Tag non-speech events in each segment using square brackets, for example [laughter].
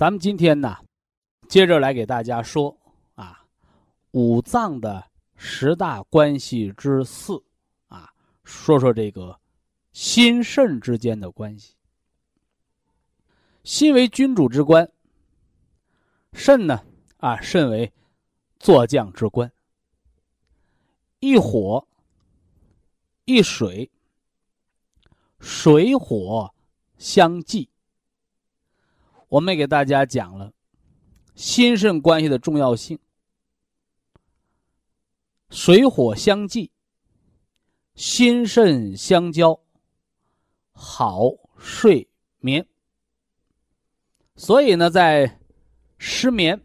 咱们今天呢，接着来给大家说啊，五脏的十大关系之四啊，说说这个心肾之间的关系。心为君主之官，肾呢啊，肾为坐将之官。一火一水，水火相济。我们也给大家讲了心肾关系的重要性，水火相济，心肾相交，好睡眠。所以呢，在失眠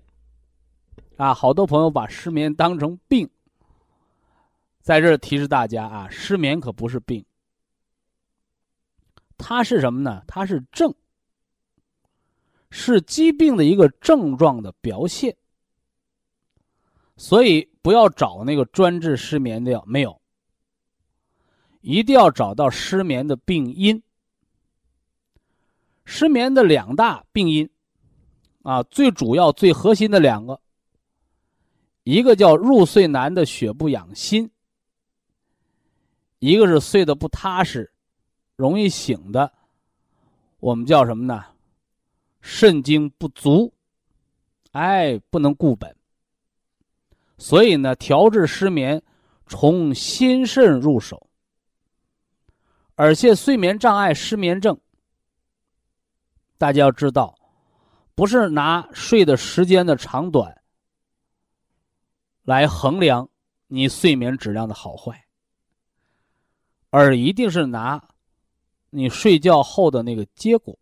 啊，好多朋友把失眠当成病，在这儿提示大家啊，失眠可不是病，它是什么呢？它是症。是疾病的一个症状的表现，所以不要找那个专治失眠的药，没有，一定要找到失眠的病因。失眠的两大病因，啊，最主要、最核心的两个，一个叫入睡难的血不养心，一个是睡得不踏实，容易醒的。我们叫什么呢？肾精不足，哎，不能固本。所以呢，调治失眠，从心肾入手。而且睡眠障碍、失眠症，大家要知道，不是拿睡的时间的长短来衡量你睡眠质量的好坏，而一定是拿你睡觉后的那个结果。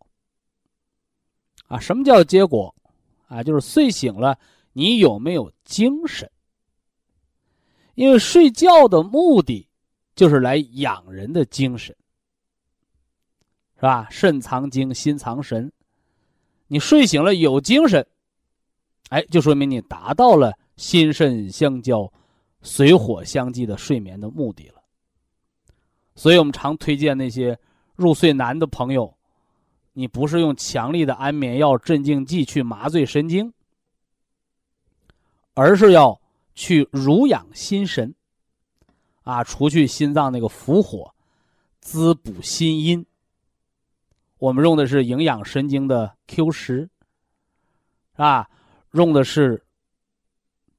啊，什么叫结果？啊，就是睡醒了你有没有精神？因为睡觉的目的就是来养人的精神。是吧？肾藏精，心藏神。你睡醒了有精神，哎，就说明你达到了心肾相交、水火相济的睡眠的目的了。所以我们常推荐那些入睡难的朋友，你不是用强力的安眠药、镇静剂去麻醉神经，而是要去濡养心神，啊，除去心脏那个伏火，滋补心阴。我们用的是营养神经的 Q 十，啊，用的是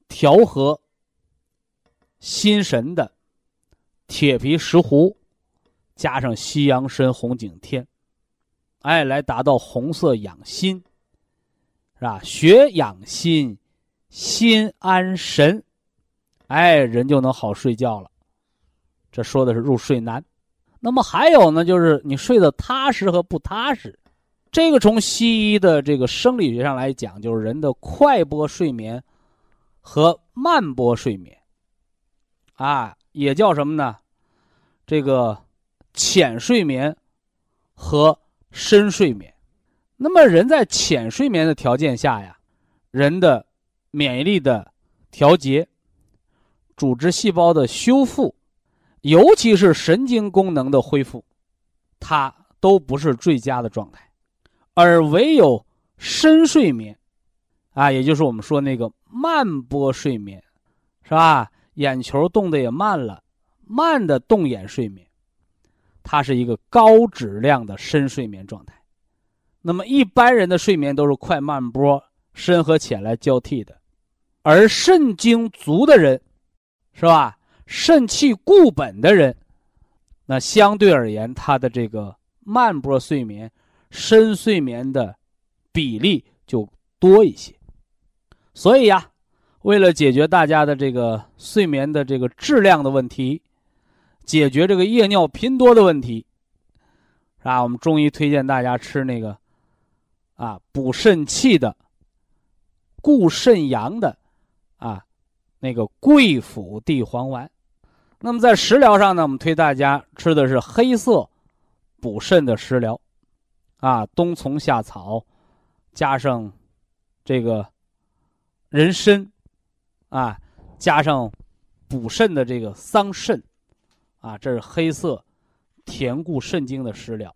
调和心神的铁皮石斛，加上西洋参、红景天，哎，来达到红色养心，是吧？血养心，心安神，哎，人就能好睡觉了。这说的是入睡难。那么还有呢，就是你睡得踏实和不踏实，这个从西医的这个生理学上来讲，就是人的快波睡眠和慢波睡眠，啊，也叫什么呢？这个浅睡眠和深睡眠。那么人在浅睡眠的条件下呀，人的免疫力的调节、组织细胞的修复。尤其是神经功能的恢复，它都不是最佳的状态，而唯有深睡眠，啊，也就是我们说那个慢波睡眠，是吧？眼球动的也慢了，慢的动眼睡眠，它是一个高质量的深睡眠状态。那么一般人的睡眠都是快慢波、深和浅来交替的，而肾精足的人，是吧？肾气固本的人，那相对而言，他的这个慢波睡眠、深睡眠的比例就多一些。所以呀，为了解决大家的这个睡眠的这个质量的问题，解决这个夜尿频多的问题，啊？我们中医推荐大家吃那个啊补肾气的、固肾阳的啊那个桂附地黄丸。那么在食疗上呢，我们推大家吃的是黑色补肾的食疗，啊，冬虫夏草加上这个人参，啊，加上补肾的这个桑葚，啊，这是黑色填固肾精的食疗，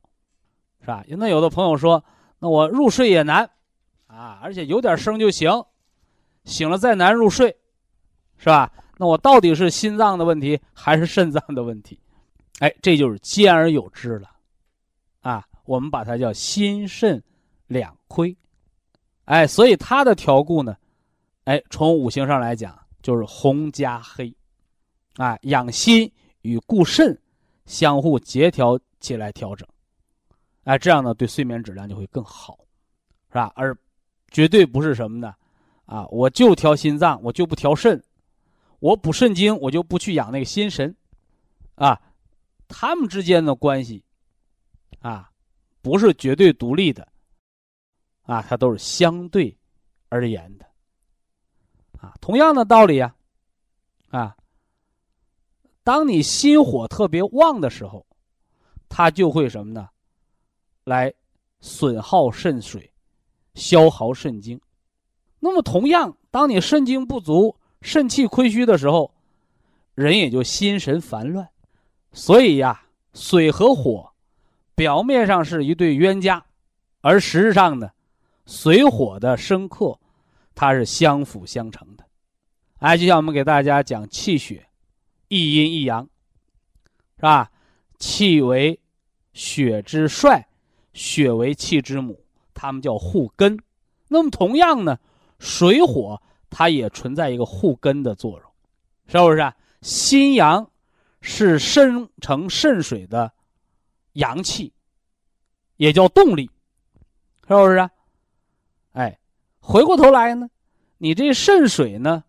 是吧？那有的朋友说，那我入睡也难，啊，而且有点声就行，醒了再难入睡，是吧？那我到底是心脏的问题还是肾脏的问题？哎，这就是兼而有之了，啊，我们把它叫心肾两亏，哎，所以它的调固呢，哎，从五行上来讲就是红加黑，啊，养心与固肾相互协调起来调整，哎，这样呢对睡眠质量就会更好，是吧？而绝对不是什么呢？啊，我就调心脏，我就不调肾。我补肾精，我就不去养那个心神，啊，他们之间的关系，啊，不是绝对独立的，啊，它都是相对而言的，啊，同样的道理啊，啊，当你心火特别旺的时候，它就会什么呢？来损耗肾水，消耗肾精。那么同样，当你肾精不足，肾气亏虚的时候，人也就心神烦乱，所以呀，水和火表面上是一对冤家，而实质上呢，水火的生克，它是相辅相成的。哎，就像我们给大家讲气血，一阴一阳，是吧？气为血之帅，血为气之母，它们叫护根。那么同样呢，水火它也存在一个护根的作用，是不是？啊心阳是生成肾水的阳气，也叫动力，是不是？啊哎，回过头来呢，你这肾水呢，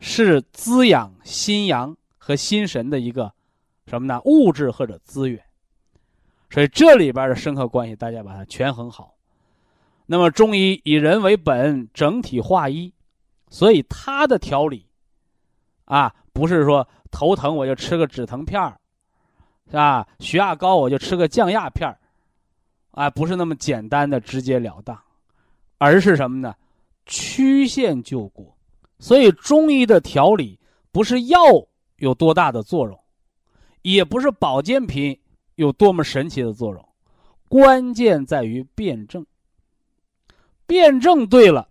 是滋养心阳和心神的一个什么呢？物质或者资源。所以这里边的深刻关系，大家把它权衡好。那么中医以人为本，整体化一，所以它的调理，啊，不是说头疼我就吃个止疼片儿，是吧？血压高我就吃个降压片儿，啊，不是那么简单的直截了当，而是什么呢？曲线救国。所以中医的调理不是药有多大的作用，也不是保健品。有多么神奇的作用，关键在于辩证。辩证对了，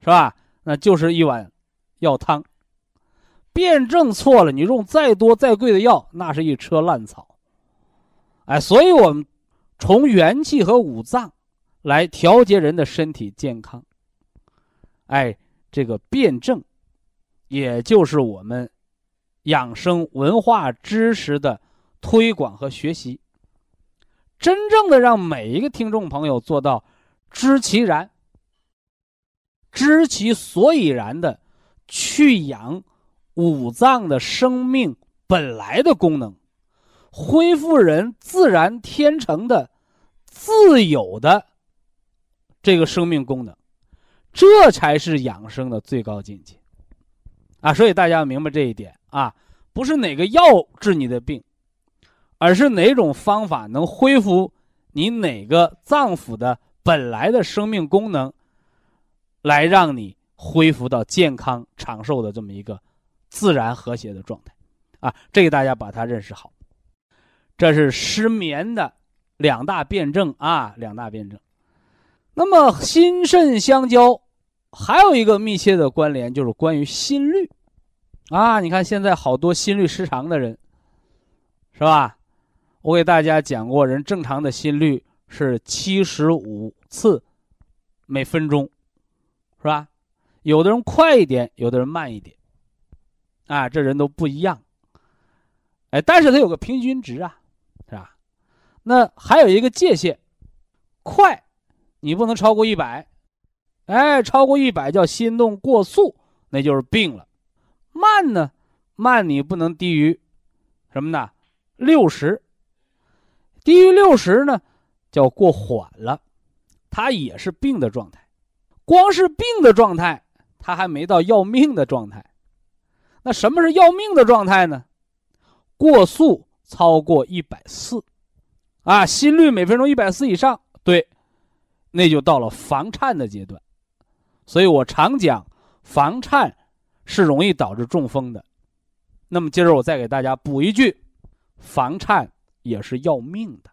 是吧？那就是一碗药汤。辩证错了，你用再多再贵的药，那是一车烂草。哎，所以我们从元气和五脏来调节人的身体健康。哎，这个辩证，也就是我们养生文化知识的。推广和学习，真正的让每一个听众朋友做到知其然、知其所以然的去养五脏的生命本来的功能，恢复人自然天成的自有的这个生命功能，这才是养生的最高境界啊！所以大家要明白这一点啊，不是哪个药治你的病。而是哪种方法能恢复你哪个脏腑的本来的生命功能，来让你恢复到健康长寿的这么一个自然和谐的状态，啊，这个大家把它认识好。这是失眠的两大辩证啊，两大辩证。那么心肾相交，还有一个密切的关联就是关于心率，啊，你看现在好多心律失常的人，是吧？我给大家讲过，人正常的心率是七十五次每分钟，是吧？有的人快一点，有的人慢一点，啊，这人都不一样。哎，但是它有个平均值啊，是吧？那还有一个界限，快，你不能超过一百，哎，超过一百叫心动过速，那就是病了。慢呢，慢你不能低于什么呢？六十。低于六十呢，叫过缓了，它也是病的状态。光是病的状态，它还没到要命的状态。那什么是要命的状态呢？过速超过一百四，啊，心率每分钟一百四以上，对，那就到了房颤的阶段。所以我常讲，房颤是容易导致中风的。那么今儿我再给大家补一句，房颤。也是要命的，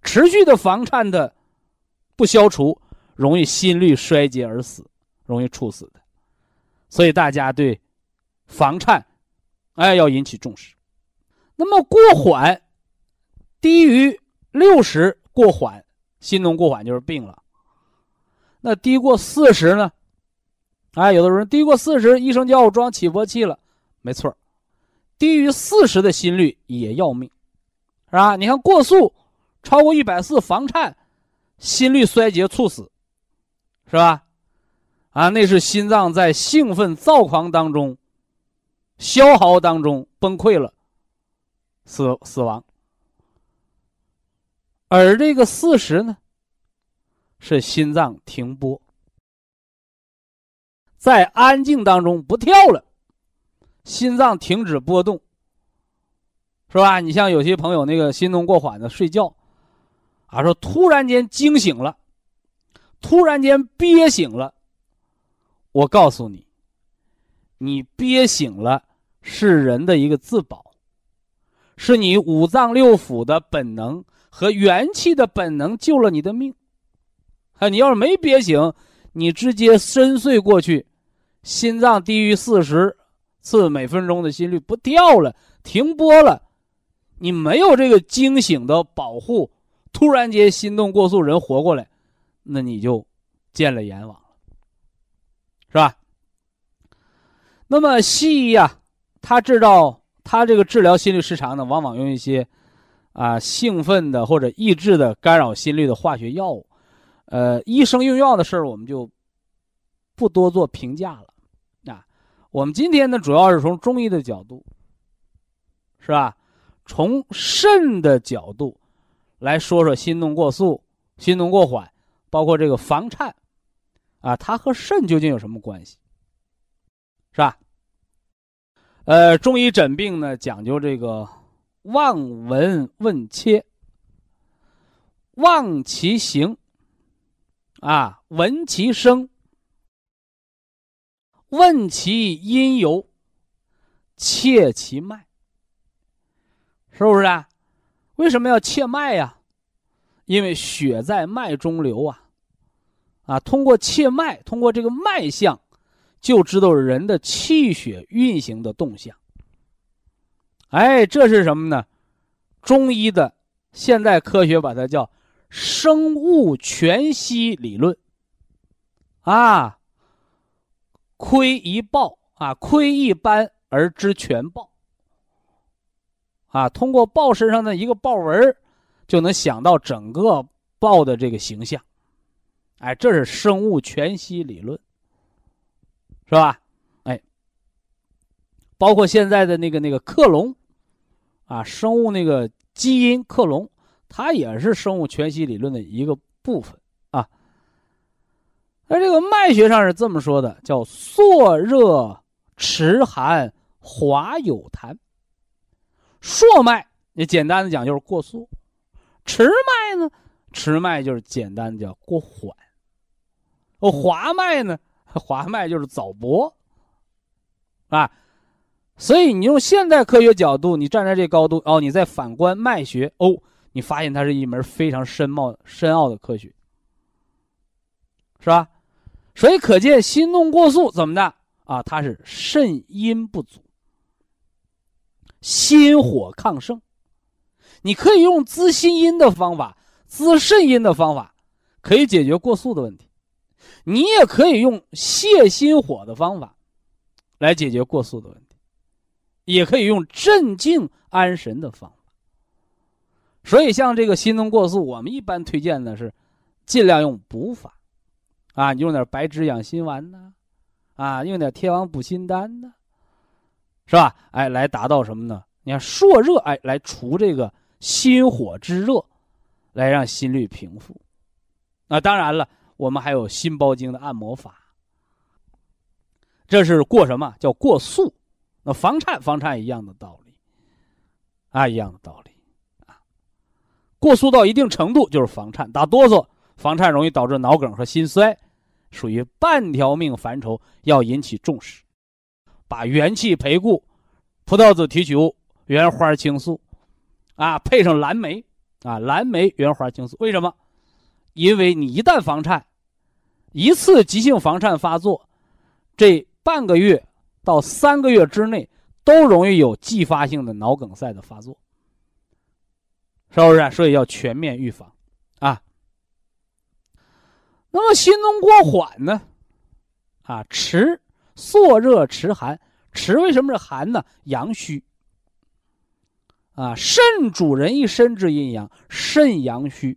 持续的房颤的不消除，容易心率衰竭而死，容易猝死的。所以大家对房颤，哎，要引起重视。那么过缓，低于六十过缓，心动过缓就是病了。那低过四十呢？哎，有的人低过四十，医生叫我装起搏器了，没错低于四十的心率也要命。是吧？你看过速，超过一百四，房颤，心率衰竭猝死，是吧？啊，那是心脏在兴奋躁狂当中、消耗当中崩溃了，死死亡。而这个四十呢，是心脏停播，在安静当中不跳了，心脏停止波动。是吧？你像有些朋友那个心动过缓的睡觉，啊，说突然间惊醒了，突然间憋醒了。我告诉你，你憋醒了是人的一个自保，是你五脏六腑的本能和元气的本能救了你的命。啊，你要是没憋醒，你直接深睡过去，心脏低于四十次每分钟的心率不掉了，停播了。你没有这个惊醒的保护，突然间心动过速，人活过来，那你就见了阎王了，是吧？那么西医呀，他知道他这个治疗心律失常呢，往往用一些啊兴奋的或者抑制的干扰心率的化学药物。呃，医生用药的事儿，我们就不多做评价了。我们今天呢，主要是从中医的角度，是吧？从肾的角度来说说心动过速、心动过缓，包括这个房颤，啊，它和肾究竟有什么关系？是吧？呃，中医诊病呢，讲究这个望闻问切，望其形。啊，闻其声，问其因由，切其脉，是不是啊？为什么要切脉呀？因为血在脉中流啊，啊，通过切脉，通过这个脉象，就知道人的气血运行的动向。哎，这是什么呢？中医的现代科学把它叫。生物全息理论，啊，窥一豹啊，窥一斑而知全豹，啊，通过豹身上的一个豹纹，就能想到整个豹的这个形象，哎，这是生物全息理论，是吧？哎，包括现在的那个那个克隆，啊，生物那个基因克隆。它也是生物全息理论的一个部分那这个脉学上是这么说的，叫朔热迟寒滑有痰。朔脉，你简单的讲就是过速；迟脉呢，迟脉就是简单的叫过缓。哦，滑脉呢，滑脉就是早搏啊。所以你用现代科学角度，你站在这高度哦，你再反观脉学哦。你发现它是一门非常深奥、深奥的科学，是吧？所以可见心动过速怎么的啊？它是肾阴不足，心火亢盛。你可以用滋心阴的方法、滋肾阴的方法，可以解决过速的问题；你也可以用泻心火的方法，来解决过速的问题；也可以用镇静安神的方法。所以，像这个心动过速，我们一般推荐的是尽量用补法，啊，你用点白芷养心丸呐，啊，用点天王补心丹呐，是吧？哎，来达到什么呢？你看朔热，哎，来除这个心火之热，来让心率平复。那当然了，我们还有心包经的按摩法。这是过什么叫过速？那房颤，房颤一样的道理，啊，一样的道理啊。过速到一定程度就是房颤，打哆嗦，房颤容易导致脑梗和心衰，属于半条命范畴，要引起重视。把元气培固，葡萄籽提取物、原花青素，啊，配上蓝莓，啊，蓝莓原花青素，为什么？因为你一旦房颤，一次急性房颤发作，这半个月到三个月之内，都容易有继发性的脑梗塞的发作。是不是？所以要全面预防，啊。那么心动过缓呢？啊，迟朔热迟寒，迟为什么是寒呢？阳虚。啊，肾主人一身之阴阳，肾阳虚。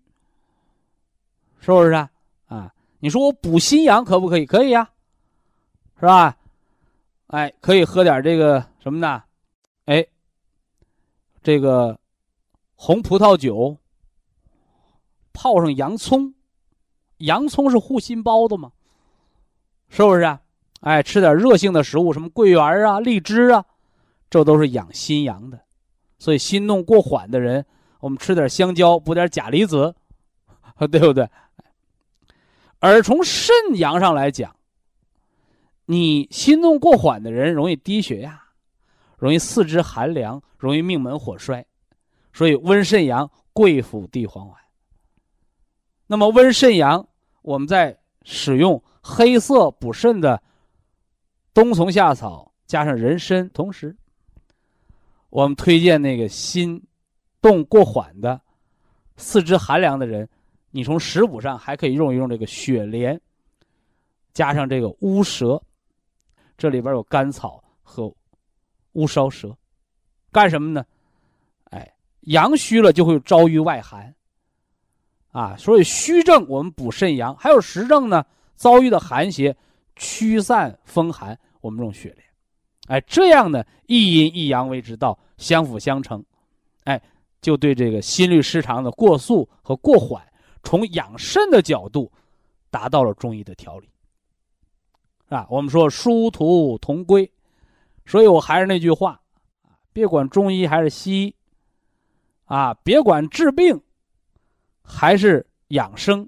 是不是啊？啊，你说我补心阳可不可以？可以呀，是吧？哎，可以喝点这个什么呢？哎，这个。红葡萄酒，泡上洋葱，洋葱是护心包的吗？是不是啊？哎，吃点热性的食物，什么桂圆啊、荔枝啊，这都是养心阳的。所以心动过缓的人，我们吃点香蕉，补点钾离子，[laughs] 对不对？而从肾阳上来讲，你心动过缓的人容易低血压，容易四肢寒凉，容易命门火衰。所以温肾阳，贵府地黄丸。那么温肾阳，我们在使用黑色补肾的冬虫夏草加上人参，同时，我们推荐那个心动过缓的四肢寒凉的人，你从食补上还可以用一用这个雪莲，加上这个乌蛇，这里边有甘草和乌梢蛇，干什么呢？哎，阳虚了就会招于外寒。啊，所以虚症我们补肾阳，还有实症呢，遭遇的寒邪驱散风寒，我们用雪莲。哎，这样呢，一阴一阳为之道，相辅相成，哎，就对这个心律失常的过速和过缓，从养肾的角度，达到了中医的调理。啊，我们说殊途同归，所以我还是那句话，别管中医还是西医，啊，别管治病，还是养生，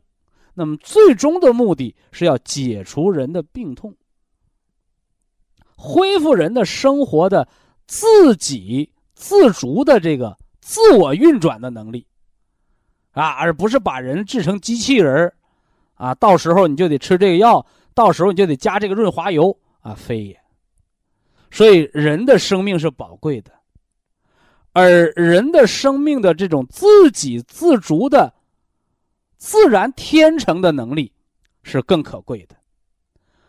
那么最终的目的是要解除人的病痛。恢复人的生活的自给自足的这个自我运转的能力，啊，而不是把人制成机器人啊，到时候你就得吃这个药，到时候你就得加这个润滑油啊，非也。所以人的生命是宝贵的，而人的生命的这种自给自足的自然天成的能力是更可贵的，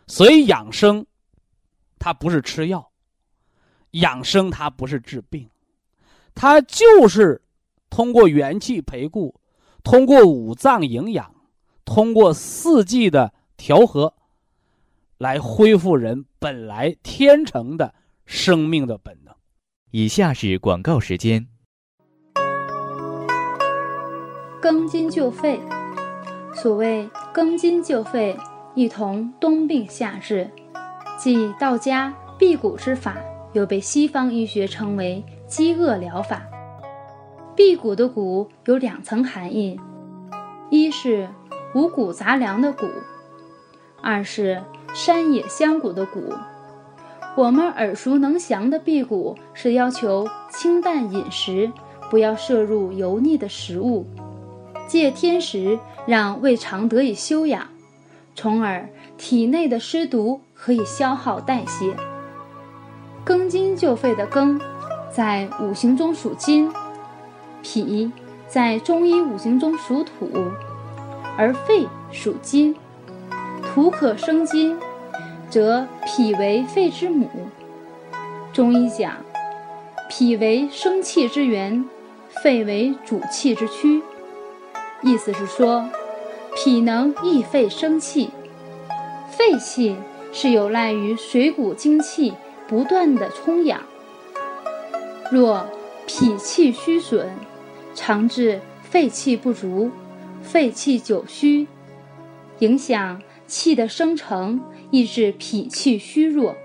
所以养生。它不是吃药，养生它不是治病，它就是通过元气培固，通过五脏营养，通过四季的调和，来恢复人本来天成的生命的本能。以下是广告时间。庚金就肺，所谓庚金就肺，一同冬病夏治。即道家辟谷之法，又被西方医学称为饥饿疗法。辟谷的谷有两层含义：一是五谷杂粮的谷，二是山野香谷的谷。我们耳熟能详的辟谷是要求清淡饮食，不要摄入油腻的食物，借天时让胃肠得以休养，从而体内的湿毒。可以消耗代谢。庚金就肺的庚，在五行中属金；脾在中医五行中属土，而肺属金。土可生金，则脾为肺之母。中医讲，脾为生气之源，肺为主气之躯。意思是说，脾能益肺生气，肺气。是有赖于水谷精气不断的充养。若脾气虚损，常致肺气不足，肺气久虚，影响气的生成，抑制脾气虚弱，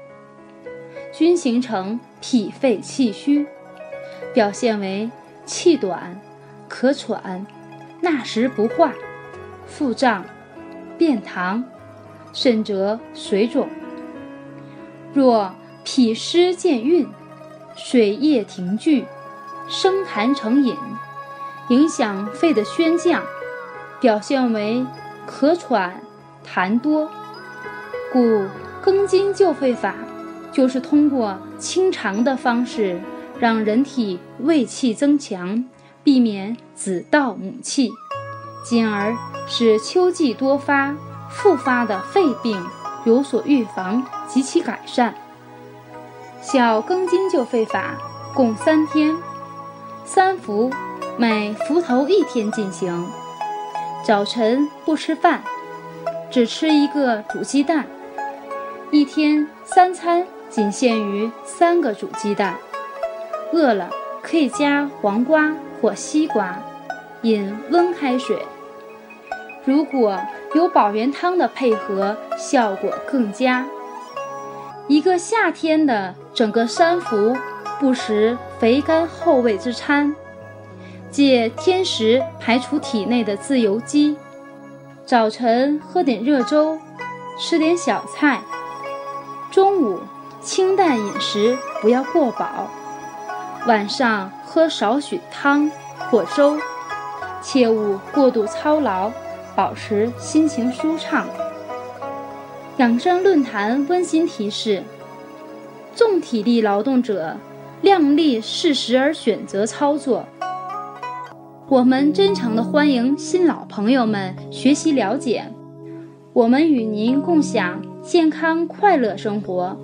均形成脾肺气虚，表现为气短、咳喘、纳食不化、腹胀、便溏。甚则水肿。若脾湿见运，水液停聚，生痰成饮，影响肺的宣降，表现为咳喘、痰多。故庚金救肺法，就是通过清肠的方式，让人体胃气增强，避免子盗母气，进而使秋季多发。复发的肺病有所预防及其改善。小庚金救肺法共三天，三伏，每伏头一天进行。早晨不吃饭，只吃一个煮鸡蛋，一天三餐仅限于三个煮鸡蛋。饿了可以加黄瓜或西瓜，饮温开水。如果有保元汤的配合，效果更佳。一个夏天的整个三伏，不食肥甘厚味之餐，借天时排除体内的自由基。早晨喝点热粥，吃点小菜。中午清淡饮食，不要过饱。晚上喝少许汤或粥，切勿过度操劳。保持心情舒畅。养生论坛温馨提示：重体力劳动者，量力适时而选择操作。我们真诚的欢迎新老朋友们学习了解，我们与您共享健康快乐生活。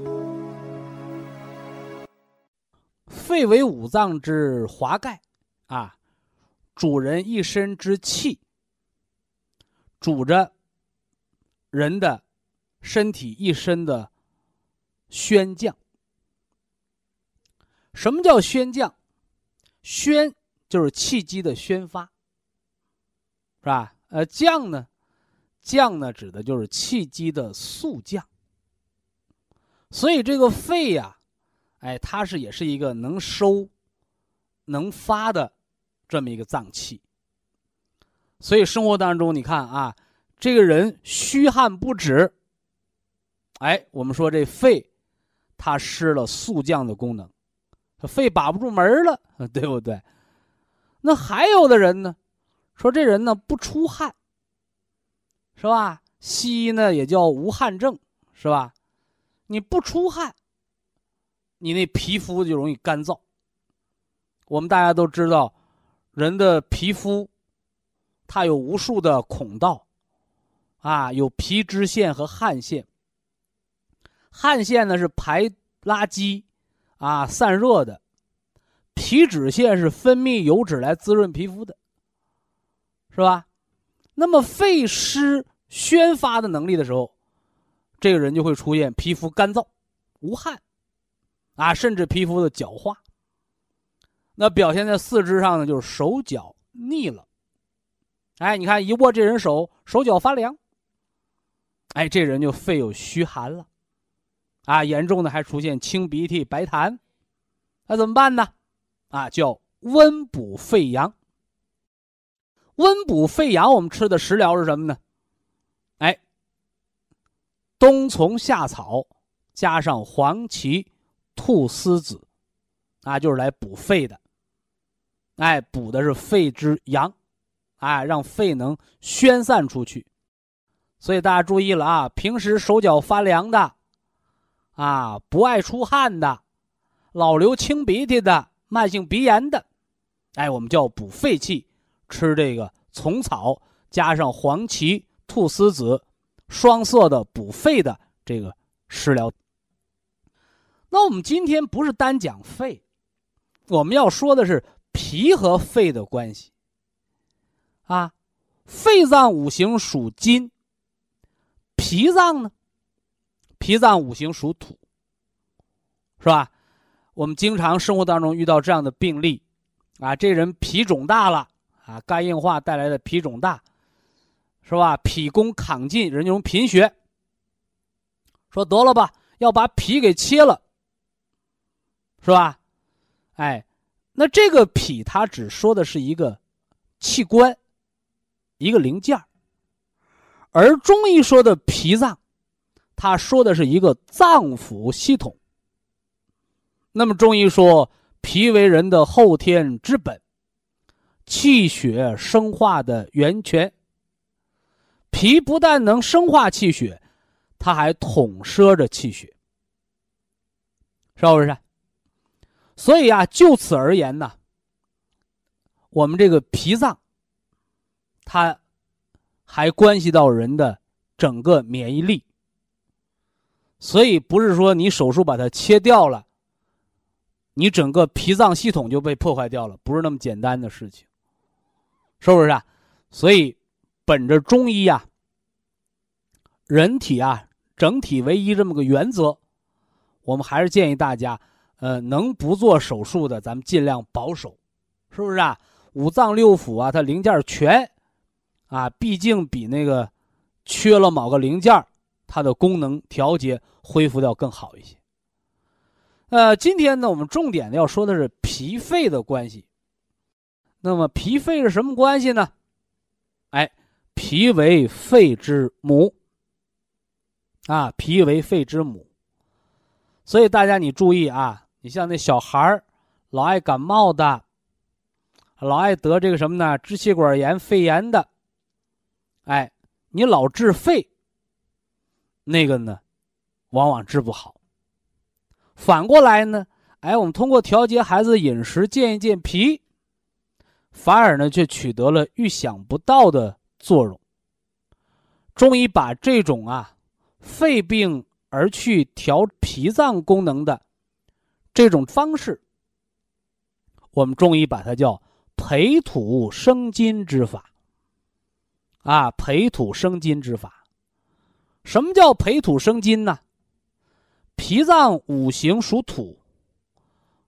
肺为五脏之华盖，啊，主人一身之气，主着人的身体一身的宣降。什么叫宣降？宣。就是气机的宣发，是吧？呃，降呢，降呢，指的就是气机的速降。所以这个肺呀，哎，它是也是一个能收、能发的这么一个脏器。所以生活当中，你看啊，这个人虚汗不止，哎，我们说这肺它失了速降的功能，肺把不住门了，[laughs] 对不对？那还有的人呢，说这人呢不出汗，是吧？西医呢也叫无汗症，是吧？你不出汗，你那皮肤就容易干燥。我们大家都知道，人的皮肤，它有无数的孔道，啊，有皮脂腺和汗腺。汗腺呢是排垃圾，啊，散热的。皮脂腺是分泌油脂来滋润皮肤的，是吧？那么肺湿宣发的能力的时候，这个人就会出现皮肤干燥、无汗，啊，甚至皮肤的角化。那表现在四肢上呢，就是手脚腻了。哎，你看一握这人手，手脚发凉。哎，这人就肺有虚寒了，啊，严重的还出现清鼻涕、白痰，那怎么办呢？啊，叫温补肺阳。温补肺阳，我们吃的食疗是什么呢？哎，冬虫夏草加上黄芪、菟丝子，啊，就是来补肺的。哎，补的是肺之阳，哎，让肺能宣散出去。所以大家注意了啊，平时手脚发凉的，啊，不爱出汗的，老流清鼻涕的。慢性鼻炎的，哎，我们叫补肺气，吃这个虫草加上黄芪、菟丝子，双色的补肺的这个食疗。那我们今天不是单讲肺，我们要说的是脾和肺的关系。啊，肺脏五行属金，脾脏呢，脾脏五行属土，是吧？我们经常生活当中遇到这样的病例，啊，这人脾肿大了，啊，肝硬化带来的脾肿大，是吧？脾功亢进，人就贫血。说得了吧，要把脾给切了，是吧？哎，那这个脾它只说的是一个器官，一个零件而中医说的脾脏，它说的是一个脏腑系统。那么中医说，脾为人的后天之本，气血生化的源泉。脾不但能生化气血，它还统摄着气血，是不是？所以啊，就此而言呢，我们这个脾脏，它还关系到人的整个免疫力。所以不是说你手术把它切掉了。你整个脾脏系统就被破坏掉了，不是那么简单的事情，是不是啊？所以，本着中医啊，人体啊整体为一这么个原则，我们还是建议大家，呃，能不做手术的，咱们尽量保守，是不是啊？五脏六腑啊，它零件全，啊，毕竟比那个缺了某个零件，它的功能调节恢复掉更好一些。呃，今天呢，我们重点要说的是脾肺的关系。那么，脾肺是什么关系呢？哎，脾为肺之母。啊，脾为肺之母。所以大家你注意啊，你像那小孩儿，老爱感冒的，老爱得这个什么呢？支气管炎、肺炎的。哎，你老治肺，那个呢，往往治不好。反过来呢，哎，我们通过调节孩子饮食，健一健脾，反而呢却取得了预想不到的作用。中医把这种啊肺病而去调脾脏功能的这种方式，我们中医把它叫培土生金之法。啊，培土生金之法。什么叫培土生金呢？脾脏五行属土，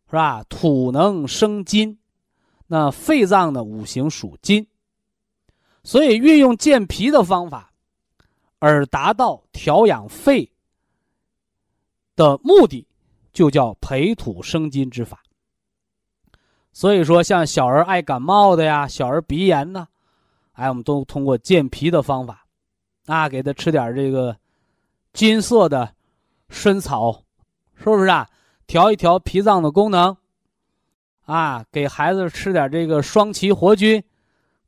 是吧？土能生金，那肺脏的五行属金，所以运用健脾的方法，而达到调养肺的目的，就叫培土生金之法。所以说，像小儿爱感冒的呀，小儿鼻炎呢。哎，我们都通过健脾的方法，啊，给他吃点这个金色的参草，是不是啊？调一调脾脏的功能，啊，给孩子吃点这个双歧活菌，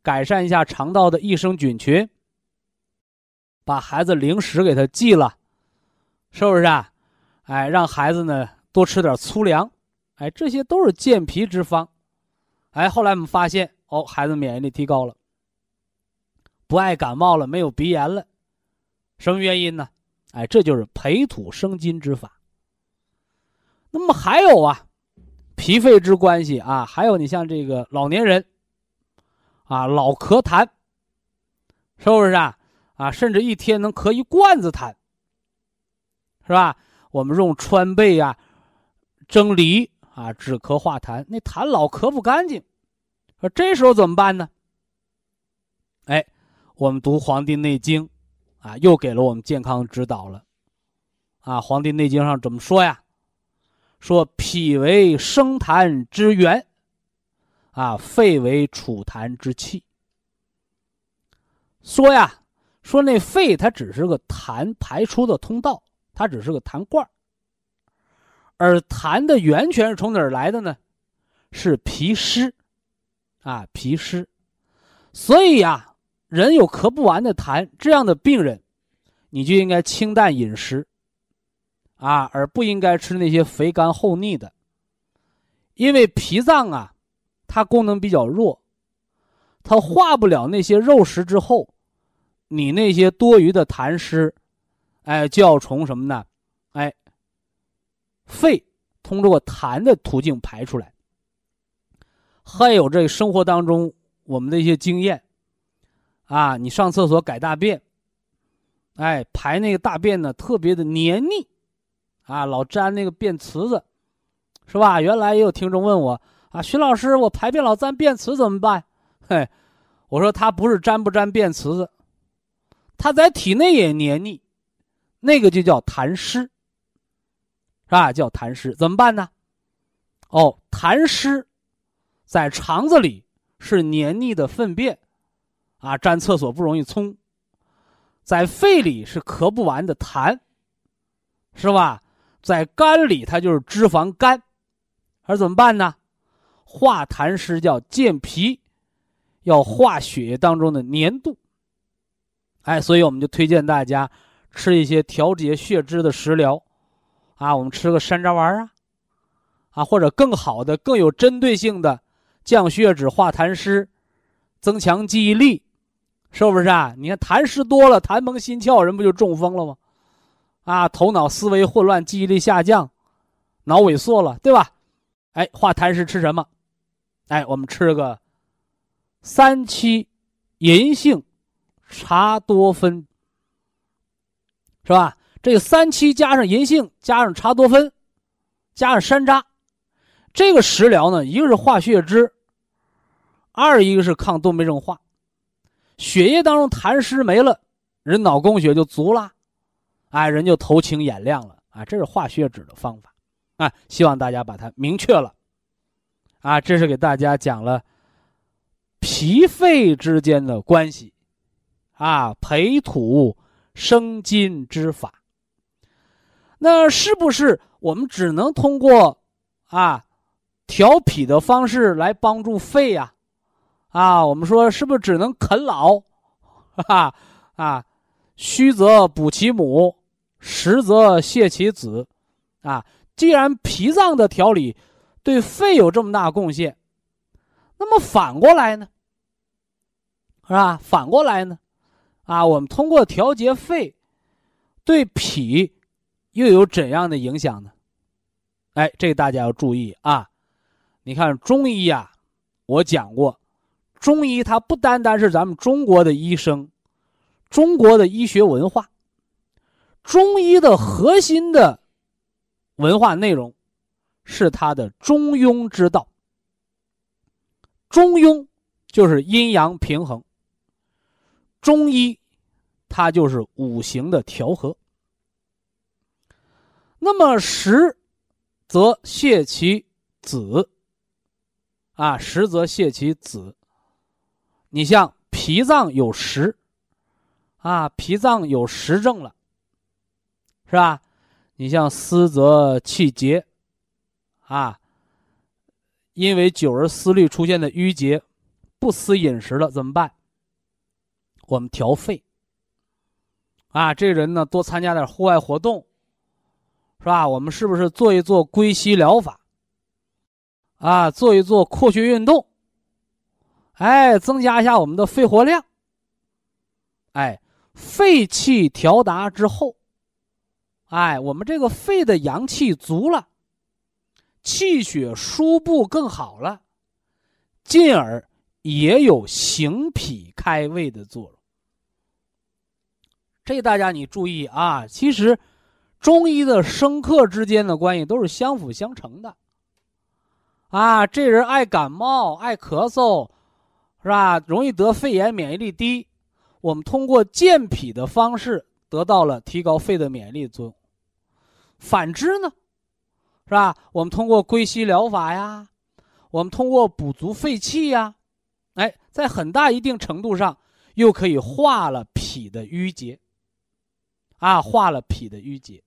改善一下肠道的益生菌群。把孩子零食给他忌了，是不是啊？哎，让孩子呢多吃点粗粮，哎，这些都是健脾之方。哎，后来我们发现，哦，孩子免疫力提高了。不爱感冒了，没有鼻炎了，什么原因呢？哎，这就是培土生金之法。那么还有啊，脾肺之关系啊，还有你像这个老年人，啊，老咳痰，是不是啊？啊，甚至一天能咳一罐子痰，是吧？我们用川贝呀、蒸梨啊止咳化痰，那痰老咳不干净，说这时候怎么办呢？哎。我们读《黄帝内经》，啊，又给了我们健康指导了。啊，《黄帝内经》上怎么说呀？说脾为生痰之源，啊，肺为储痰之器。说呀，说那肺它只是个痰排出的通道，它只是个痰罐而痰的源泉是从哪儿来的呢？是脾湿，啊，脾湿。所以呀。人有咳不完的痰，这样的病人，你就应该清淡饮食，啊，而不应该吃那些肥甘厚腻的。因为脾脏啊，它功能比较弱，它化不了那些肉食之后，你那些多余的痰湿，哎，就要从什么呢？哎，肺通过痰的途径排出来。还有这生活当中我们的一些经验。啊，你上厕所改大便，哎，排那个大便呢，特别的黏腻，啊，老粘那个便池子，是吧？原来也有听众问我，啊，徐老师，我排便老粘便池怎么办？嘿，我说他不是粘不粘便池子，他在体内也黏腻，那个就叫痰湿，是吧？叫痰湿，怎么办呢？哦，痰湿在肠子里是黏腻的粪便。啊，粘厕所不容易冲，在肺里是咳不完的痰，是吧？在肝里它就是脂肪肝，而怎么办呢？化痰湿叫健脾，要化血液当中的粘度。哎，所以我们就推荐大家吃一些调节血脂的食疗，啊，我们吃个山楂丸啊，啊，或者更好的、更有针对性的降血脂、化痰湿、增强记忆力。是不是啊？你看痰湿多了，痰蒙心窍，人不就中风了吗？啊，头脑思维混乱，记忆力下降，脑萎缩了，对吧？哎，化痰湿吃什么？哎，我们吃个三七银杏茶多酚，是吧？这三七加上银杏，加上茶多酚，加上山楂，这个食疗呢，一个是化血脂，二一个是抗动脉硬化。血液当中痰湿没了，人脑供血就足了，哎，人就头清眼亮了啊！这是化血脂的方法，啊，希望大家把它明确了，啊，这是给大家讲了脾肺之间的关系，啊，培土生津之法。那是不是我们只能通过啊调脾的方式来帮助肺呀？啊，我们说是不是只能啃老，哈啊，虚则补其母，实则泻其子，啊，既然脾脏的调理对肺有这么大贡献，那么反过来呢？是吧？反过来呢？啊，我们通过调节肺，对脾又有怎样的影响呢？哎，这个大家要注意啊！你看中医呀，我讲过，中医它不单单是咱们中国的医生，中国的医学文化，中医的核心的文化内容是它的中庸之道。中庸就是阴阳平衡，中医它就是五行的调和。那么实。则泻其子，啊，实则泻其子。你像脾脏有实，啊，脾脏有实症了，是吧？你像思则气结，啊，因为久而思虑出现的淤结，不思饮食了怎么办？我们调肺，啊，这人呢多参加点户外活动。是吧？我们是不是做一做归息疗法？啊，做一做扩胸运动，哎，增加一下我们的肺活量。哎，肺气调达之后，哎，我们这个肺的阳气足了，气血输布更好了，进而也有行脾开胃的作用。这大家你注意啊，其实。中医的生克之间的关系都是相辅相成的，啊，这人爱感冒、爱咳嗽，是吧？容易得肺炎，免疫力低，我们通过健脾的方式得到了提高肺的免疫力作用。反之呢，是吧？我们通过归息疗法呀，我们通过补足肺气呀，哎，在很大一定程度上又可以化了脾的淤结，啊，化了脾的淤结。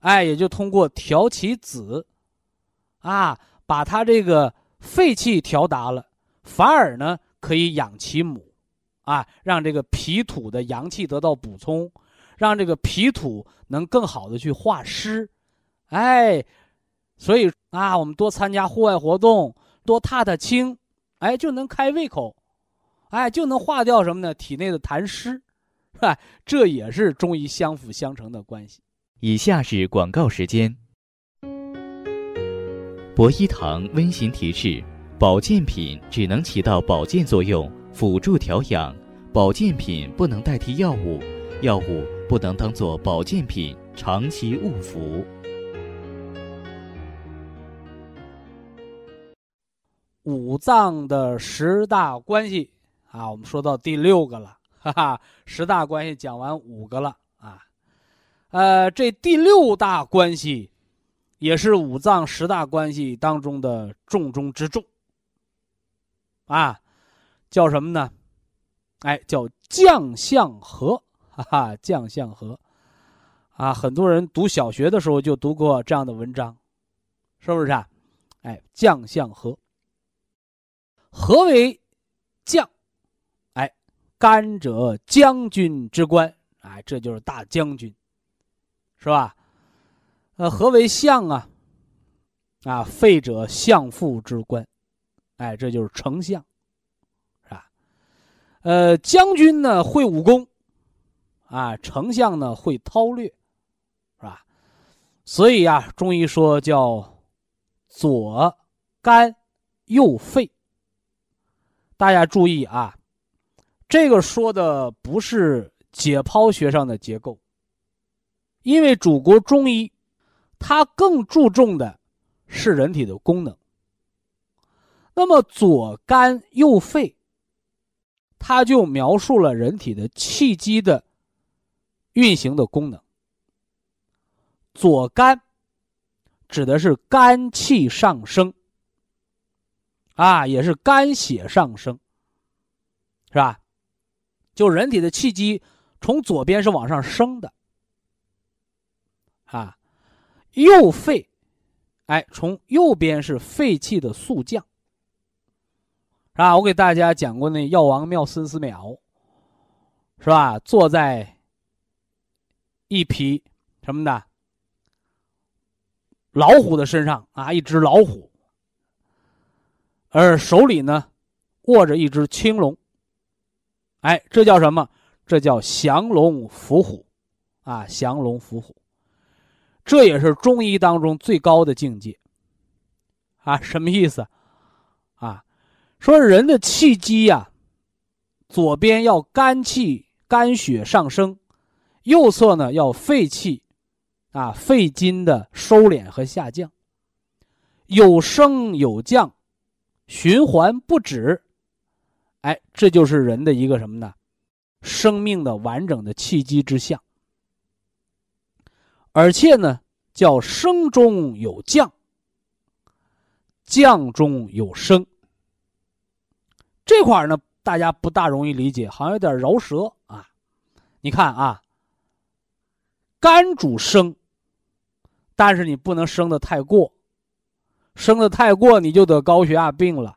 哎，也就通过调其子，啊，把他这个肺气调达了，反而呢可以养其母，啊，让这个脾土的阳气得到补充，让这个脾土能更好的去化湿，哎，所以啊，我们多参加户外活动，多踏踏青，哎，就能开胃口，哎，就能化掉什么呢？体内的痰湿，是吧？这也是中医相辅相成的关系。以下是广告时间。博一堂温馨提示：保健品只能起到保健作用，辅助调养；保健品不能代替药物，药物不能当做保健品长期误服。五脏的十大关系啊，我们说到第六个了，哈哈，十大关系讲完五个了啊。呃，这第六大关系，也是五脏十大关系当中的重中之重。啊，叫什么呢？哎，叫将相和，哈哈，将相和。啊，很多人读小学的时候就读过这样的文章，是不是啊？哎，将相和。何为将？哎，干者将军之官，哎，这就是大将军。是吧？呃，何为相啊？啊，废者相父之官，哎，这就是丞相，是吧？呃，将军呢会武功，啊，丞相呢会韬略，是吧？所以呀，中医说叫左肝右肺。大家注意啊，这个说的不是解剖学上的结构。因为祖国中医，它更注重的是人体的功能。那么左肝右肺，它就描述了人体的气机的运行的功能。左肝指的是肝气上升，啊，也是肝血上升，是吧？就人体的气机从左边是往上升的。啊，右肺，哎，从右边是肺气的速降，是吧？我给大家讲过那药王庙孙思邈，是吧？坐在一匹什么的老虎的身上啊，一只老虎，而手里呢握着一只青龙。哎，这叫什么？这叫降龙伏虎，啊，降龙伏虎。这也是中医当中最高的境界。啊，什么意思？啊，说人的气机呀，左边要肝气、肝血上升，右侧呢要肺气，啊，肺经的收敛和下降，有升有降，循环不止。哎，这就是人的一个什么呢？生命的完整的契机之象，而且呢，叫生中有降，降中有生。这块呢，大家不大容易理解，好像有点饶舌啊。你看啊，肝主生，但是你不能生的太过，升的太过你就得高血压病了。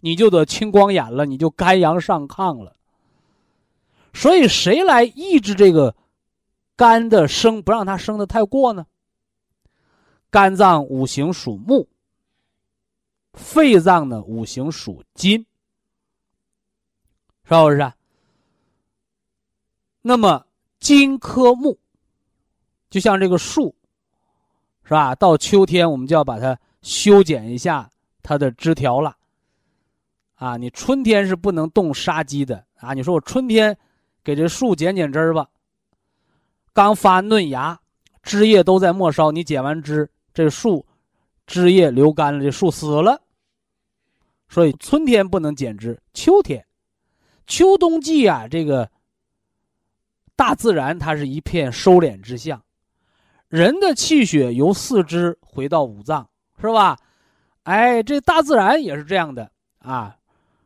你就得青光眼了，你就肝阳上亢了。所以谁来抑制这个肝的升，不让它升的太过呢？肝脏五行属木，肺脏呢五行属金，是不是？那么金克木，就像这个树，是吧？到秋天我们就要把它修剪一下它的枝条了。啊，你春天是不能动杀鸡的啊！你说我春天给这树剪剪枝儿吧，刚发嫩芽，枝叶都在末梢，你剪完枝，这树枝叶流干了，这树死了。所以春天不能剪枝，秋天、秋冬季啊，这个大自然它是一片收敛之象，人的气血由四肢回到五脏，是吧？哎，这大自然也是这样的啊。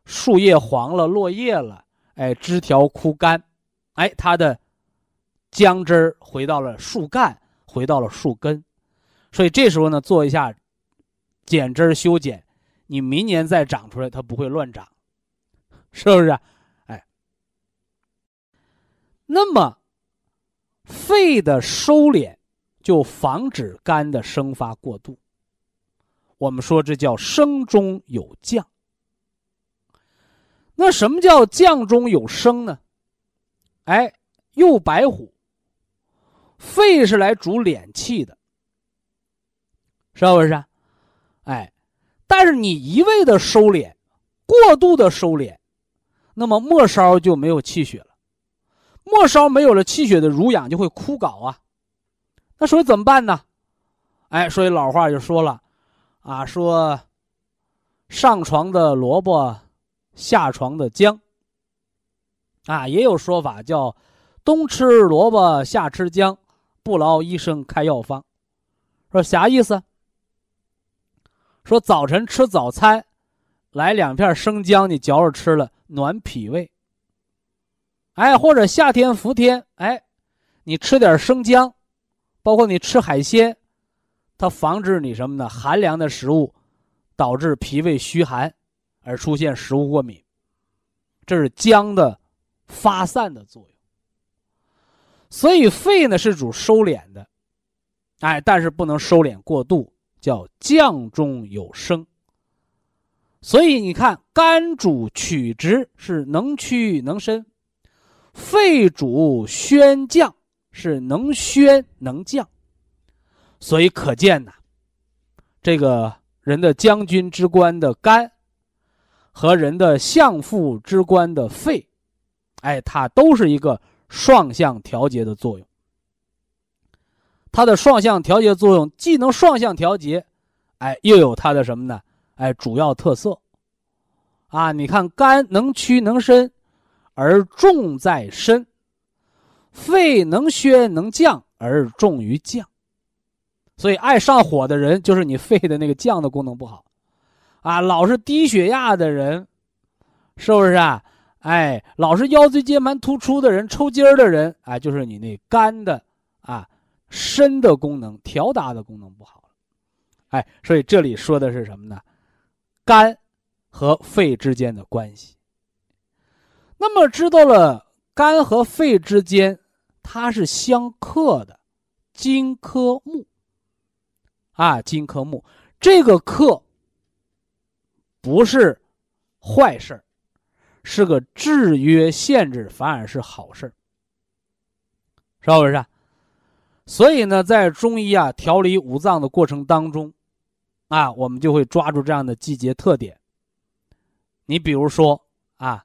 树叶黄了，落叶了，哎，枝条枯干，哎，它的姜汁儿回到了树干，回到了树根，所以这时候呢，做一下剪枝修剪，你明年再长出来，它不会乱长，是不是？哎，那么肺的收敛就防止肝的生发过度，我们说这叫生中有降。那什么叫降中有升呢？哎，右白虎，肺是来主敛气的，是不是？哎，但是你一味的收敛，过度的收敛，那么末梢就没有气血了，末梢没有了气血的濡养，就会枯槁啊。那所以怎么办呢？哎，所以老话就说了，啊，说上床的萝卜。下床的姜，啊，也有说法叫“冬吃萝卜夏吃姜，不劳医生开药方”，说啥意思？说早晨吃早餐，来两片生姜，你嚼着吃了，暖脾胃。哎，或者夏天伏天，哎，你吃点生姜，包括你吃海鲜，它防止你什么呢？寒凉的食物导致脾胃虚寒。而出现食物过敏，这是姜的发散的作用。所以肺呢是主收敛的，哎，但是不能收敛过度，叫降中有升。所以你看，肝主曲直，是能屈能伸；肺主宣降，是能宣能降。所以可见呐，这个人的将军之官的肝。和人的相父之官的肺，哎，它都是一个双向调节的作用。它的双向调节作用既能双向调节，哎，又有它的什么呢？哎，主要特色。啊，你看肝能屈能伸，而重在伸；肺能宣能降，而重于降。所以爱上火的人，就是你肺的那个降的功能不好。啊，老是低血压的人，是不是啊？哎，老是腰椎间盘突出的人、抽筋儿的人，哎，就是你那肝的啊、肾的功能调达的功能不好了。哎，所以这里说的是什么呢？肝和肺之间的关系。那么知道了肝和肺之间它是相克的，金克木。啊，金克木，这个克。不是坏事，是个制约限制，反而是好事儿，是不是？所以呢，在中医啊调理五脏的过程当中，啊，我们就会抓住这样的季节特点。你比如说啊，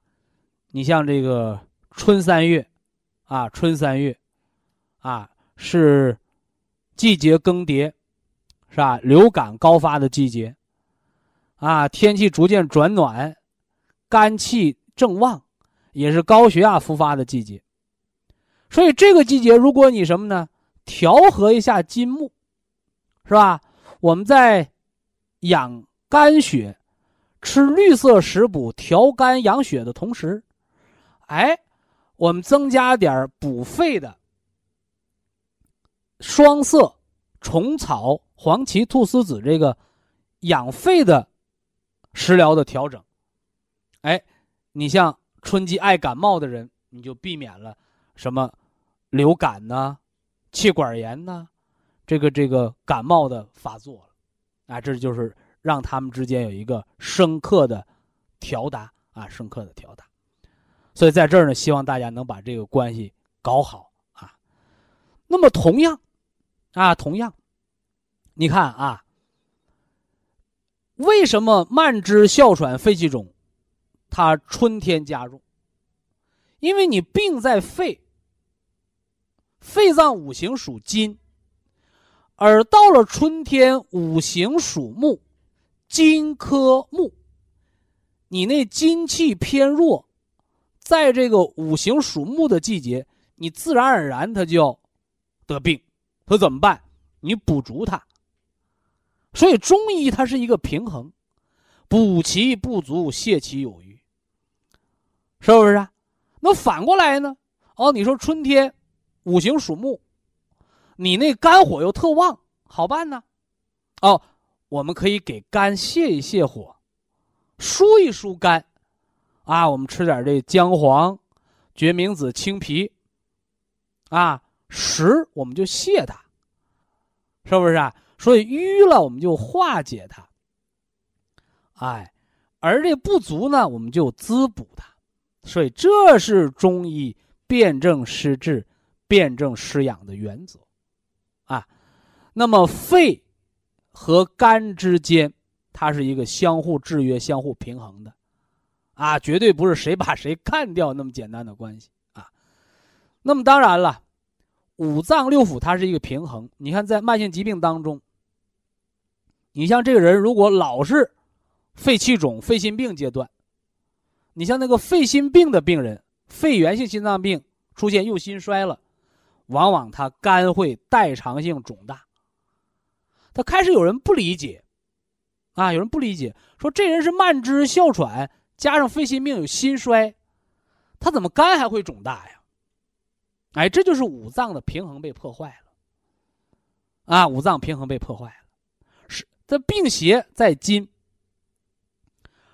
你像这个春三月，啊，春三月，啊，是季节更迭，是吧？流感高发的季节。啊，天气逐渐转暖，肝气正旺，也是高血压复发的季节。所以这个季节，如果你什么呢？调和一下金木，是吧？我们在养肝血、吃绿色食补调肝养血的同时，哎，我们增加点补肺的双色、虫草、黄芪、菟丝子这个养肺的。食疗的调整，哎，你像春季爱感冒的人，你就避免了什么流感呐、气管炎呐，这个这个感冒的发作了，啊，这就是让他们之间有一个深刻的调达啊，深刻的调达。所以在这儿呢，希望大家能把这个关系搞好啊。那么同样，啊，同样，你看啊。为什么慢支、哮喘、肺气肿，它春天加重？因为你病在肺，肺脏五行属金，而到了春天，五行属木，金克木，你那金气偏弱，在这个五行属木的季节，你自然而然它就要得病，说怎么办？你补足它。所以中医它是一个平衡，补其不足，泻其有余，是不是啊？那反过来呢？哦，你说春天，五行属木，你那肝火又特旺，好办呢？哦，我们可以给肝泻一泻火，疏一疏肝，啊，我们吃点这姜黄、决明子、青皮，啊，食我们就泻它，是不是啊？所以瘀了，我们就化解它。哎，而这不足呢，我们就滋补它。所以这是中医辨证施治、辨证施养的原则。啊，那么肺和肝之间，它是一个相互制约、相互平衡的。啊，绝对不是谁把谁干掉那么简单的关系啊。那么当然了，五脏六腑它是一个平衡。你看，在慢性疾病当中。你像这个人，如果老是肺气肿、肺心病阶段，你像那个肺心病的病人，肺源性心脏病出现右心衰了，往往他肝会代偿性肿大。他开始有人不理解，啊，有人不理解，说这人是慢支、哮喘，加上肺心病有心衰，他怎么肝还会肿大呀？哎，这就是五脏的平衡被破坏了，啊，五脏平衡被破坏了。这病邪在金，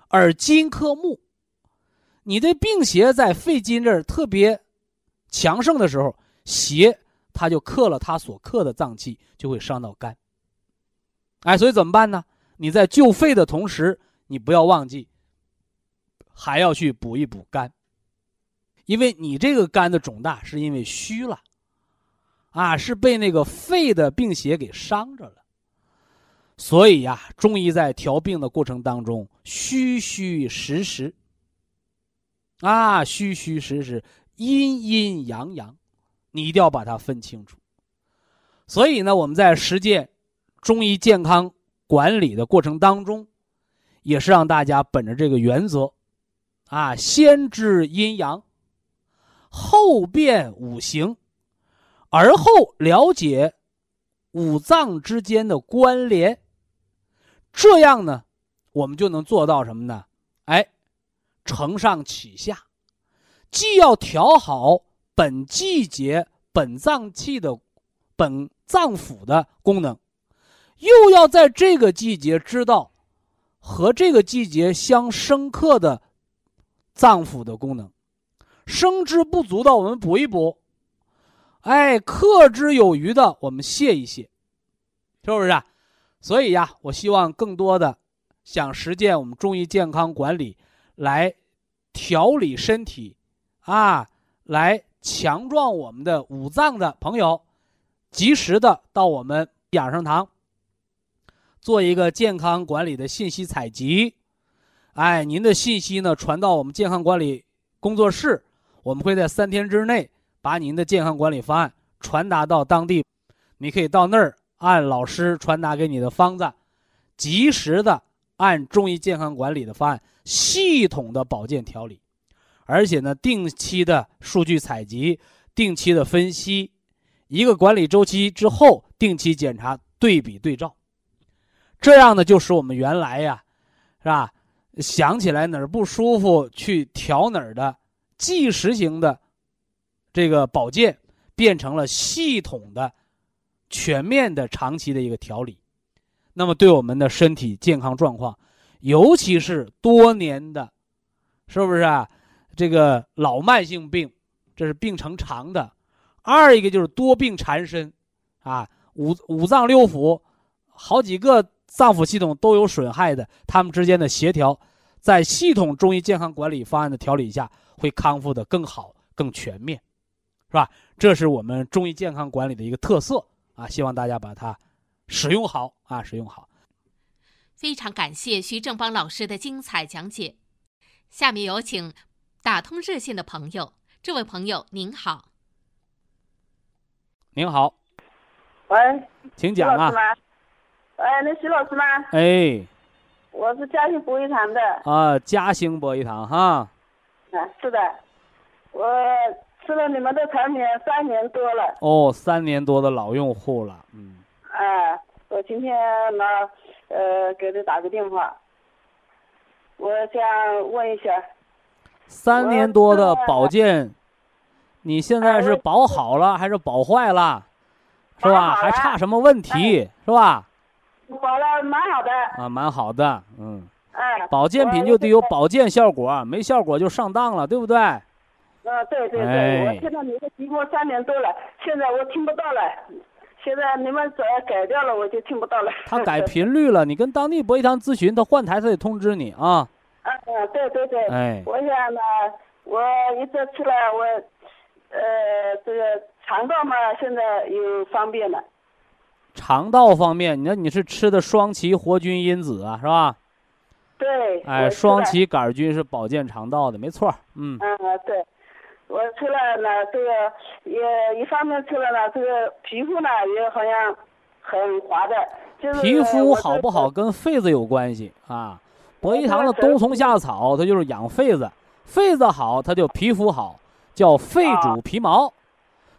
而金克木。你的病邪在肺金这儿特别强盛的时候，邪它就克了它所克的脏器，就会伤到肝。哎，所以怎么办呢？你在救肺的同时，你不要忘记还要去补一补肝，因为你这个肝的肿大是因为虚了，啊，是被那个肺的病邪给伤着了。所以呀，中医在调病的过程当中，虚虚实实，啊，虚虚实实，阴阴阳阳，你一定要把它分清楚。所以呢，我们在实践中医健康管理的过程当中，也是让大家本着这个原则，啊，先知阴阳，后辨五行，而后了解五脏之间的关联。这样呢，我们就能做到什么呢？哎，承上启下，既要调好本季节本脏器的本脏腑的功能，又要在这个季节知道和这个季节相生克的脏腑的功能，生之不足的我们补一补，哎，克之有余的我们泻一泻，是不是啊？所以呀，我希望更多的想实践我们中医健康管理，来调理身体，啊，来强壮我们的五脏的朋友，及时的到我们养生堂做一个健康管理的信息采集。哎，您的信息呢传到我们健康管理工作室，我们会在三天之内把您的健康管理方案传达到当地。你可以到那儿按老师传达给你的方子，及时的按中医健康管理的方案系统的保健调理，而且呢定期的数据采集，定期的分析，一个管理周期之后定期检查对比对照，这样呢就使我们原来呀，是吧？想起来哪儿不舒服去调哪儿的，即时型的这个保健变成了系统的、全面的、长期的一个调理。那么对我们的身体健康状况，尤其是多年的，是不是啊？这个老慢性病，这是病程长的。二一个就是多病缠身，啊，五五脏六腑好几个。脏腑系统都有损害的，他们之间的协调，在系统中医健康管理方案的调理下，会康复的更好、更全面，是吧？这是我们中医健康管理的一个特色啊！希望大家把它使用好啊，使用好。非常感谢徐正邦老师的精彩讲解。下面有请打通热线的朋友，这位朋友您好。您好。喂，请讲啊。哎，那徐老师吗？哎，我是嘉兴博一堂的。啊，嘉兴博一堂哈。啊，是的，我吃了你们的产品三年多了。哦，三年多的老用户了，嗯。哎，我今天呢，呃，给他打个电话，我想问一下。三年多的保健，你现在是保好了还是保坏了？是吧？还差什么问题？是吧？保了蛮好的啊，蛮好的，嗯，哎，保健品就得有保健效果，没效果就上当了，对不对？啊，对对对，我听到你的直播三年多了，现在我听不到了，现在你们只要改掉了，我就听不到了。他改频率了，你跟当地博医堂咨询，他换台他得通知你啊。啊 [laughs] 啊，对对对，哎，我想呢，我一直吃了，我，呃，这个肠道嘛，现在有方便了。肠道方面，你说你是吃的双歧活菌因子啊，是吧？对。哎，双歧杆菌是保健肠道的，没错。嗯。嗯对，我吃了呢，这个也一方面吃了呢，这个皮肤呢也好像很滑的。就是皮肤好不好跟痱子有关系啊？博医堂的冬虫夏草，它就是养痱子，痱子好，它就皮肤好，叫肺主皮毛。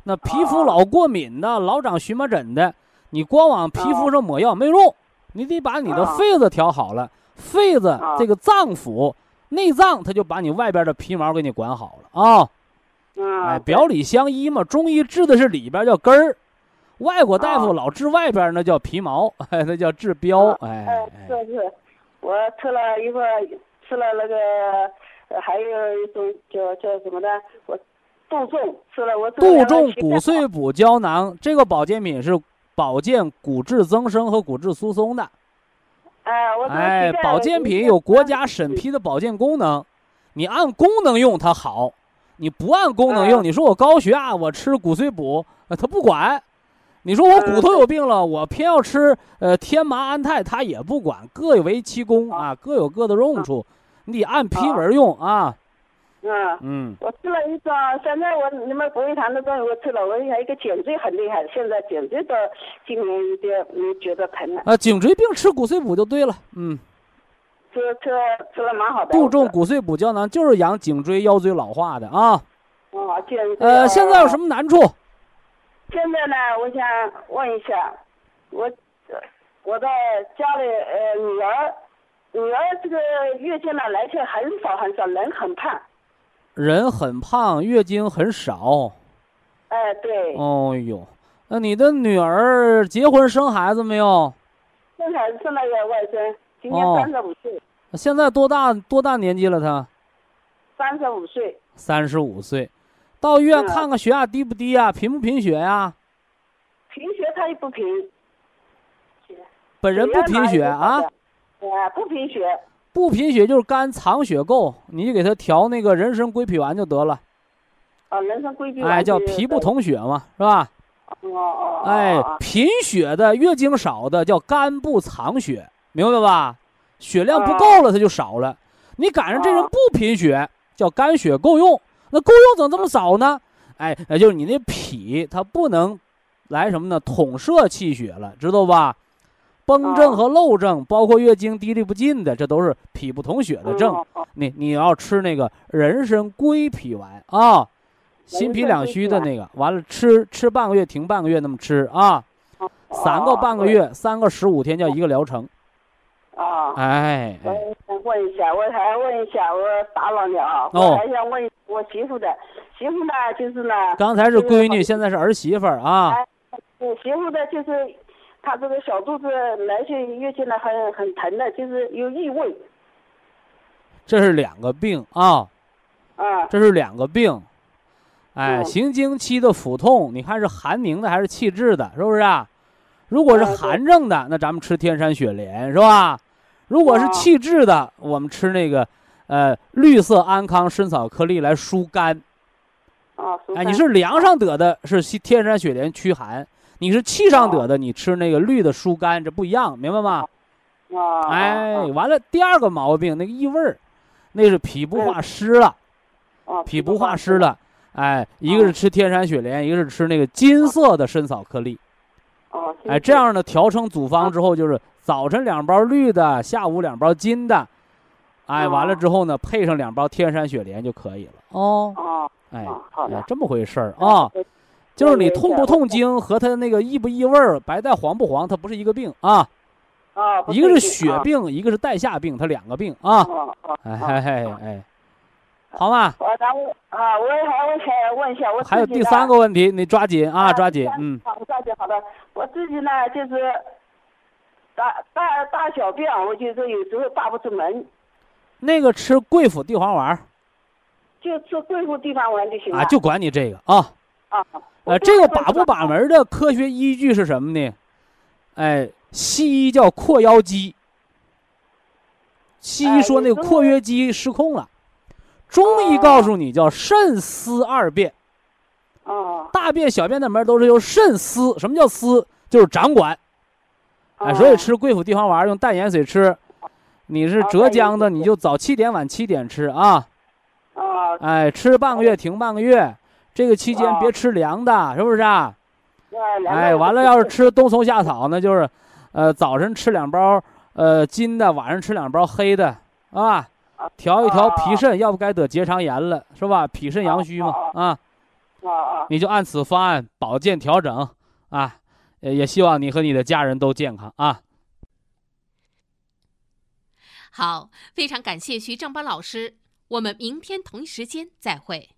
那皮肤老过敏的，老长荨麻疹的。你光往皮肤上抹药没用，你得把你的肺子调好了。肺子这个脏腑、内脏，它就把你外边的皮毛给你管好了啊。哎，表里相依嘛。中医治的是里边叫根儿，外国大夫老治外边那叫皮毛，[laughs] 哎，那叫治标。哎哎，是是，我吃了一个，吃了那个，还有一种叫叫什么的，我杜仲吃了我。杜仲骨碎补胶囊，这个保健品是。保健骨质增生和骨质疏松的，哎，我哎，保健品有国家审批的保健功能，你按功能用它好，你不按功能用，你说我高血压，我吃骨碎补，呃他不管；你说我骨头有病了，我偏要吃呃天麻安泰，他也不管，各为其功啊，各有各的用处，你得按批文用啊。嗯。嗯，我吃了一个，现在我你们国医堂的东西我吃了，我还一个颈椎很厉害，现在颈椎的今年有点嗯觉得疼了。啊，颈椎病吃骨碎补就对了，嗯。吃吃吃了蛮好的。杜仲骨碎补胶囊就是养颈椎腰椎老化的啊。呃，现在有什么难处？现在呢，我想问一下，我我在家里呃女儿女儿这个月经呢来去很少很少，人很胖。人很胖，月经很少。哎，对。哦呦，那你的女儿结婚生孩子没有？生孩子生了个外甥，今年三十五岁。现在多大多大年纪了？他？三十五岁。三十五岁，到医院看看血压低不低呀？贫不贫血呀？贫血他也不贫。本人不贫血啊？啊，不贫血。不贫血就是肝藏血够，你就给他调那个人参归脾丸就得了。啊，人参归脾丸。哎，叫脾不统血嘛，是吧？哦哦。哎，贫血的、月经少的叫肝不藏血，明白吧？血量不够了，它就少了。你赶上这人不贫血，叫肝血够用。那够用怎么这么少呢？哎，也就是你那脾它不能来什么呢？统摄气血了，知道吧？崩症和漏症，包括月经滴沥不尽的，这都是脾不统血的症。你你要吃那个人参归脾丸啊，心脾两虚的那个，完了吃吃半个月，停半个月，那么吃啊，三个半个月，三个十五天叫一个疗程。啊，哎，我想问一下，我还问一下，我打扰你啊，我还想问我媳妇的，媳妇呢就是呢，刚才是闺女，现在是儿媳妇啊。我媳妇的就是。她这个小肚子来去月经呢，很很疼的，就是有异味。这是两个病啊，啊，这是两个病。哎，行经期的腹痛，你看是寒凝的还是气滞的，是不是啊？如果是寒症的，那咱们吃天山雪莲，是吧？如果是气滞的，我们吃那个呃绿色安康参草颗粒来疏肝。啊，哎，你是凉上得的，是天山雪莲驱寒。你是气上得的，你吃那个绿的疏肝，这不一样，明白吗？啊，哎，完了，第二个毛病，那个异味儿，那是脾不化湿了，脾不化湿了，哎，一个是吃天山雪莲，一个是吃那个金色的参草颗粒，哎，这样呢调成组方之后，就是早晨两包绿的，下午两包金的，哎，完了之后呢，配上两包天山雪莲就可以了。哦，哎，哎，这么回事儿啊。就是你痛不痛经和他那个异不异味儿、白带黄不黄，它不是一个病啊。啊，一个是血病，一个是带下病，它两个病啊。哎哎哎，好吗？我咱我啊，我还我想问一下，我还有第三个问题，你抓紧啊，抓紧，嗯。好，抓紧，好的。我自己呢，就是大大大小便，我就是有时候大不出门。那个吃桂附地黄丸。就吃桂附地黄丸就行了。啊，就管你这个啊。啊。呃，这个把不把门的科学依据是什么呢？哎，西医叫括腰肌，西医说那个括约肌失控了，中医告诉你叫肾司二便。大便、小便的门都是由肾司，什么叫司？就是掌管。哎，所以吃桂附地黄丸用淡盐水吃。你是浙江的，你就早七点晚七点吃啊。哎，吃半个月停半个月。这个期间别吃凉的，是不是啊？哎，完了，要是吃冬虫夏草呢，就是，呃，早晨吃两包，呃，金的，晚上吃两包黑的，啊，调一调脾肾，要不该得结肠炎了，是吧？脾肾阳虚嘛，啊，你就按此方案保健调整，啊，也希望你和你的家人都健康啊。好，非常感谢徐正邦老师，我们明天同一时间再会。